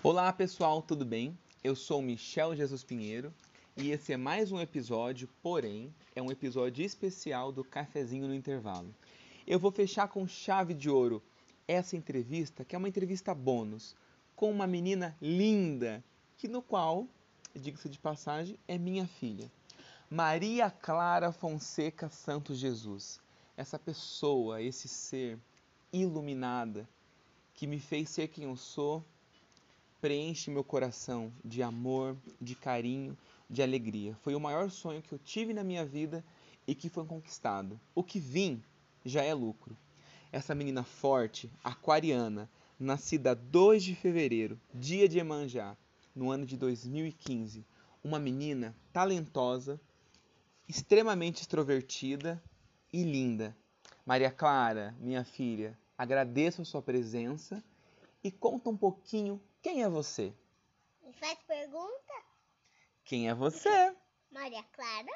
Olá pessoal, tudo bem? Eu sou Michel Jesus Pinheiro e esse é mais um episódio, porém é um episódio especial do Cafezinho no Intervalo. Eu vou fechar com chave de ouro essa entrevista, que é uma entrevista bônus, com uma menina linda, que no qual, diga-se de passagem, é minha filha. Maria Clara Fonseca Santos Jesus. Essa pessoa, esse ser iluminada que me fez ser quem eu sou, preenche meu coração de amor, de carinho, de alegria. Foi o maior sonho que eu tive na minha vida e que foi conquistado. O que vim já é lucro. Essa menina forte, aquariana, nascida 2 de fevereiro, dia de Emanjá, no ano de 2015. Uma menina talentosa, extremamente extrovertida e linda. Maria Clara, minha filha, agradeço a sua presença e conta um pouquinho quem é você. Me faz pergunta? Quem é você? Maria Clara,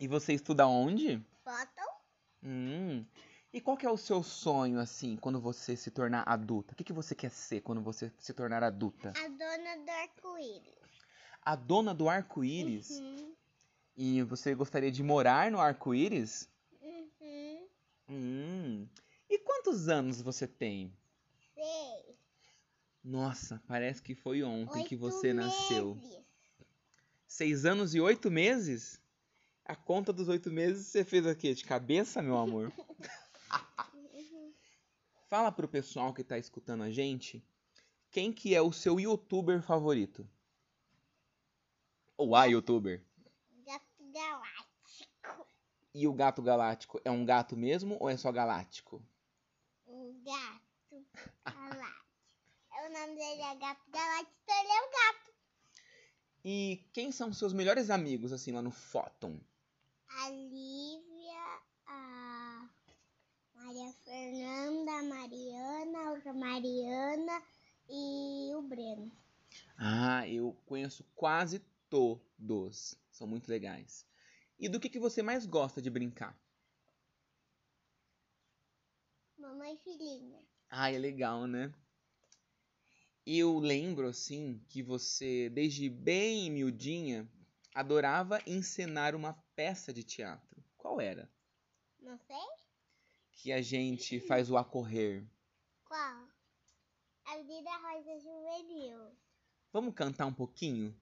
E você estuda onde? foto, Hum. E qual que é o seu sonho assim, quando você se tornar adulta? O que, que você quer ser quando você se tornar adulta? a dona do arco-íris. A dona do arco-íris? Uhum, E você gostaria de morar no arco-íris? uhum, Hum. E quantos anos você tem? Nossa, parece que foi ontem que Oito você nasceu. meses. Seis anos e oito meses? A conta dos oito meses você fez aqui de cabeça, meu amor? Fala pro pessoal que tá escutando a gente quem que é o seu youtuber favorito. Ou a youtuber. Gato galáctico. E o gato galáctico é um gato mesmo ou é só galáctico? Um gato dele é Gato Galáctico, então ele é um gato. E quem são seus melhores amigos assim lá no Fóton? A Lívia, a Maria Fernanda, a Mariana, a outra Mariana e o Breno. Ah, eu conheço quase todos. São muito legais. E do que, que você mais gosta de brincar? Mamãe e filhinha. Ah, é legal, né? Eu lembro, assim, que você, desde bem miudinha, adorava encenar uma peça de teatro. Qual era? Não sei Que a gente faz o acorrer. qual. A Vida Rosa Juvenil. Vamos cantar um pouquinho?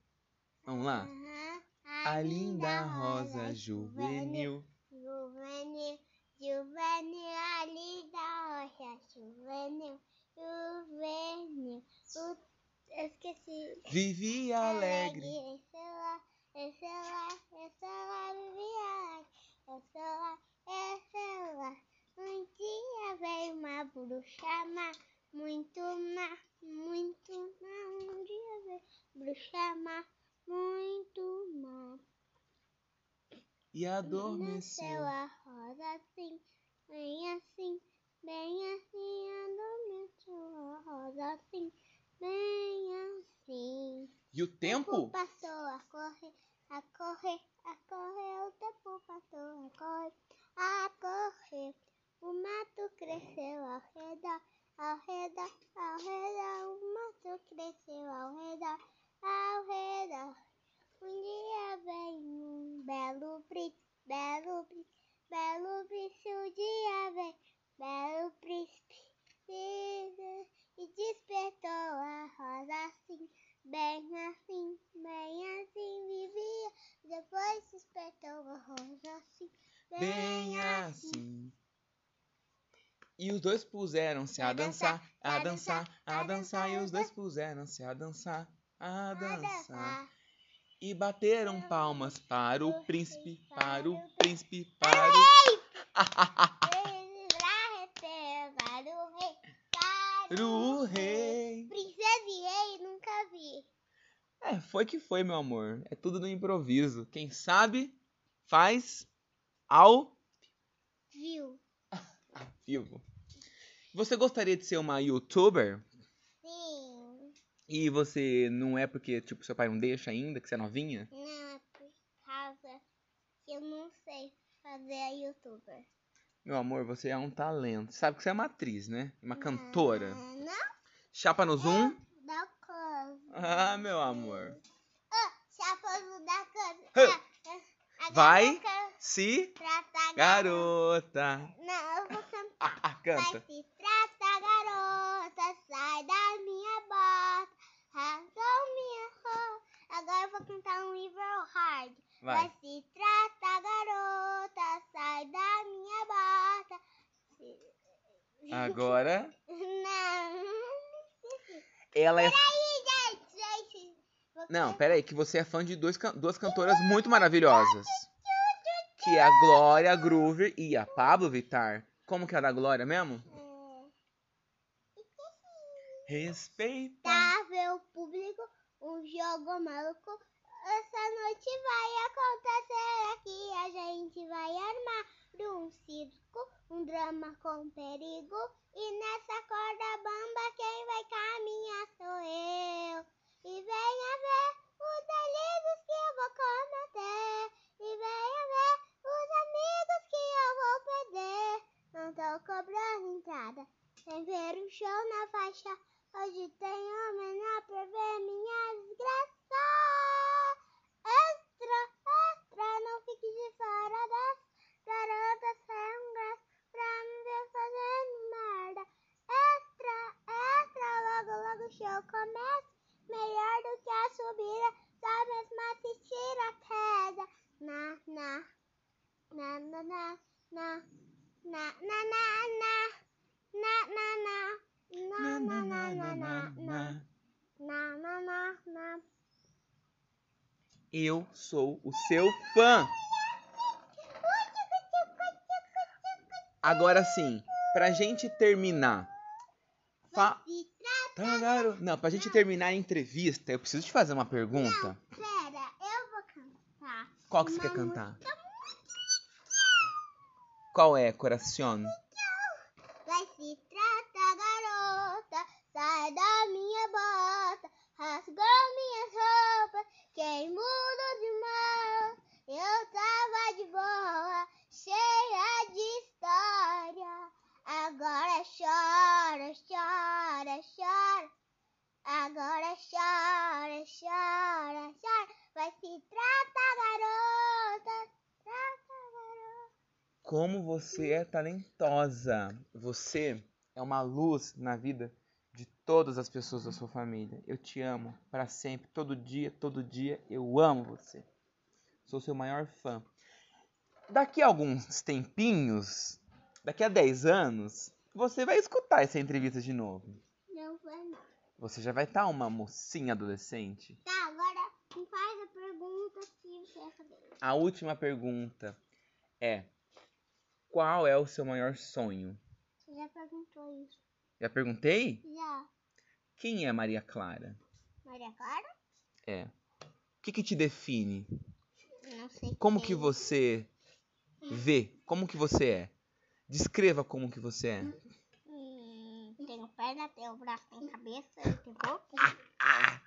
Vamos lá? Aham. A linda rosa juvenil. Juvenil, juvenil, a linda rosa juvenil, juvenil. O- Eu esqueci. Vivia alegre. Esse lá, esse lá, esse lá, vivia alegre. Esse lá, esse lá. Um dia veio uma bruxa má, muito má, muito má. Um dia veio bruxa má, muito má. E adormeceu. Nasceu a rosa assim, bem assim, bem assim, assim, bem assim. E o O tempo? passou a correr, a correr, a correr, o tempo passou a correr, a correr. O mato cresceu ao redor, ao redor, ao redor, o mato cresceu ao redor, ao redor. Um dia vem um belo príncipe, belo príncipe, belo príncipe, um dia vem belo príncipe, e e despertou a rosa assim, bem assim, bem assim vivia, depois despertou a rosa assim, Bem assim. E os dois puseram-se a dançar, a dançar, a dançar. E os dois puseram-se a dançar, a dançar. E bateram palmas para o príncipe, para o príncipe, para o. Ele pra receber para o rei, para Para o rei. Princesa e rei nunca vi. É, foi que foi, meu amor. É tudo no improviso. Quem sabe, faz ao Viu? vivo. Você gostaria de ser uma youtuber? Sim. E você não é porque, tipo, seu pai não deixa ainda, que você é novinha? Não, é por causa que eu não sei fazer a youtuber. Meu amor, você é um talento. Sabe que você é uma atriz, né? Uma cantora. Ah, Não, Chapa no Zoom. dá o colo. Ah, meu amor. Ah, Chaposo da cana. Hã. Ah, ah, Vai. Se tratar garota. Não, eu vou cantar. Ah, ah, Vai canta. se trata, garota, sai da minha bota, rasgou minha roupa. Agora eu vou cantar um Evil Hard. Vai Vai. se trata, garota, sai da minha bota. Agora Não. ela é. Peraí, gente, gente. Não, cantar. pera aí, que você é fã de dois, duas cantoras muito maravilhosas. Que é a Glória Groover e a Pablo Vittar. Como que é a da Glória mesmo? Respeita. Meu público, um jogo maluco. Essa noite vai acontecer aqui. A gente vai armar um circo, um drama com perigo. E nessa corda bamba, quem vai caminhar sou eu. E venha ver os delírios que eu vou cometer. E venha ver os amigos que eu vou perder. Não tô cobrando entrada. Sem ver um faixa. Hoje tem homem pra ver minha desgraça. Extra, extra, não fique de fora das garotas sem graça pra me ver fazendo merda. Extra, extra, logo, logo o show começa. Melhor do que a subida, só mesmo assistir a queda. Na, na, na, na, na, na, na, na, na, na, na. Na, na, na, na, na, na. Na, na, na, na. Eu sou o seu fã. Agora sim, pra gente terminar. Fa... Tá, Não, pra gente terminar a entrevista, eu preciso te fazer uma pergunta. Pera, eu vou cantar. Qual que você quer cantar? Qual é, coração? Vai se trata, garota, sai da minha bota, rasgou minhas roupas, quem muda de mão, eu tava de boa, cheia de história. Agora chora, chora, chora. Agora chora, chora, chora. Vai se trata, garota, trata, garota. Como você é talentosa. Você é uma luz na vida de todas as pessoas da sua família. Eu te amo para sempre, todo dia, todo dia. Eu amo você. Sou seu maior fã. Daqui a alguns tempinhos, daqui a 10 anos, você vai escutar essa entrevista de novo. Não vai não. Você já vai estar uma mocinha adolescente. Tá, agora me faz a pergunta que você quer saber. A última pergunta é: qual é o seu maior sonho? Você já perguntou isso? Já perguntei? Já. Quem é Maria Clara? Maria Clara? É. O que, que te define? Não sei. Como que você vê? Como que você é? Descreva como que você é. Hum, tenho perna, tenho braço, tenho cabeça, tenho corpo. Ah!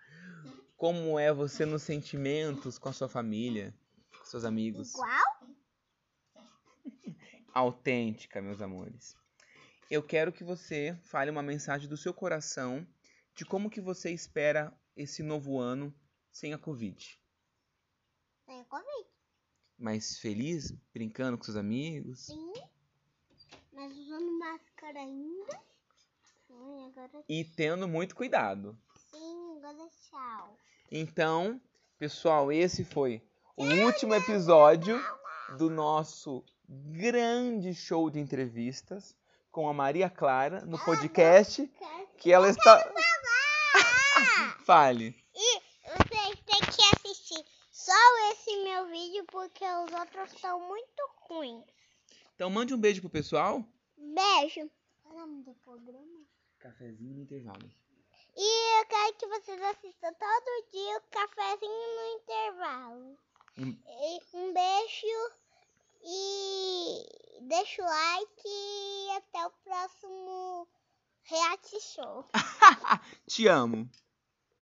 Como é você nos sentimentos com a sua família, com seus amigos? Igual? Autêntica, meus amores. Eu quero que você fale uma mensagem do seu coração de como que você espera esse novo ano sem a Covid. Tenho Covid. Mais feliz, brincando com seus amigos? Sim. Mas usando máscara ainda. Sim, agora E tendo muito cuidado. sim, agora tchau. Então, pessoal, esse foi o último episódio do nosso grande show de entrevistas com a Maria Clara no podcast que ela está. Fale. E vocês têm que assistir só esse meu vídeo porque os outros são muito ruins. Então mande um beijo pro pessoal. Beijo. Qual é o nome do programa? Cafezinho no intervalo. E eu quero que vocês assistam todo dia o cafezinho no intervalo. Um- E um beijo e deixa o like e até o próximo reality show. Te amo.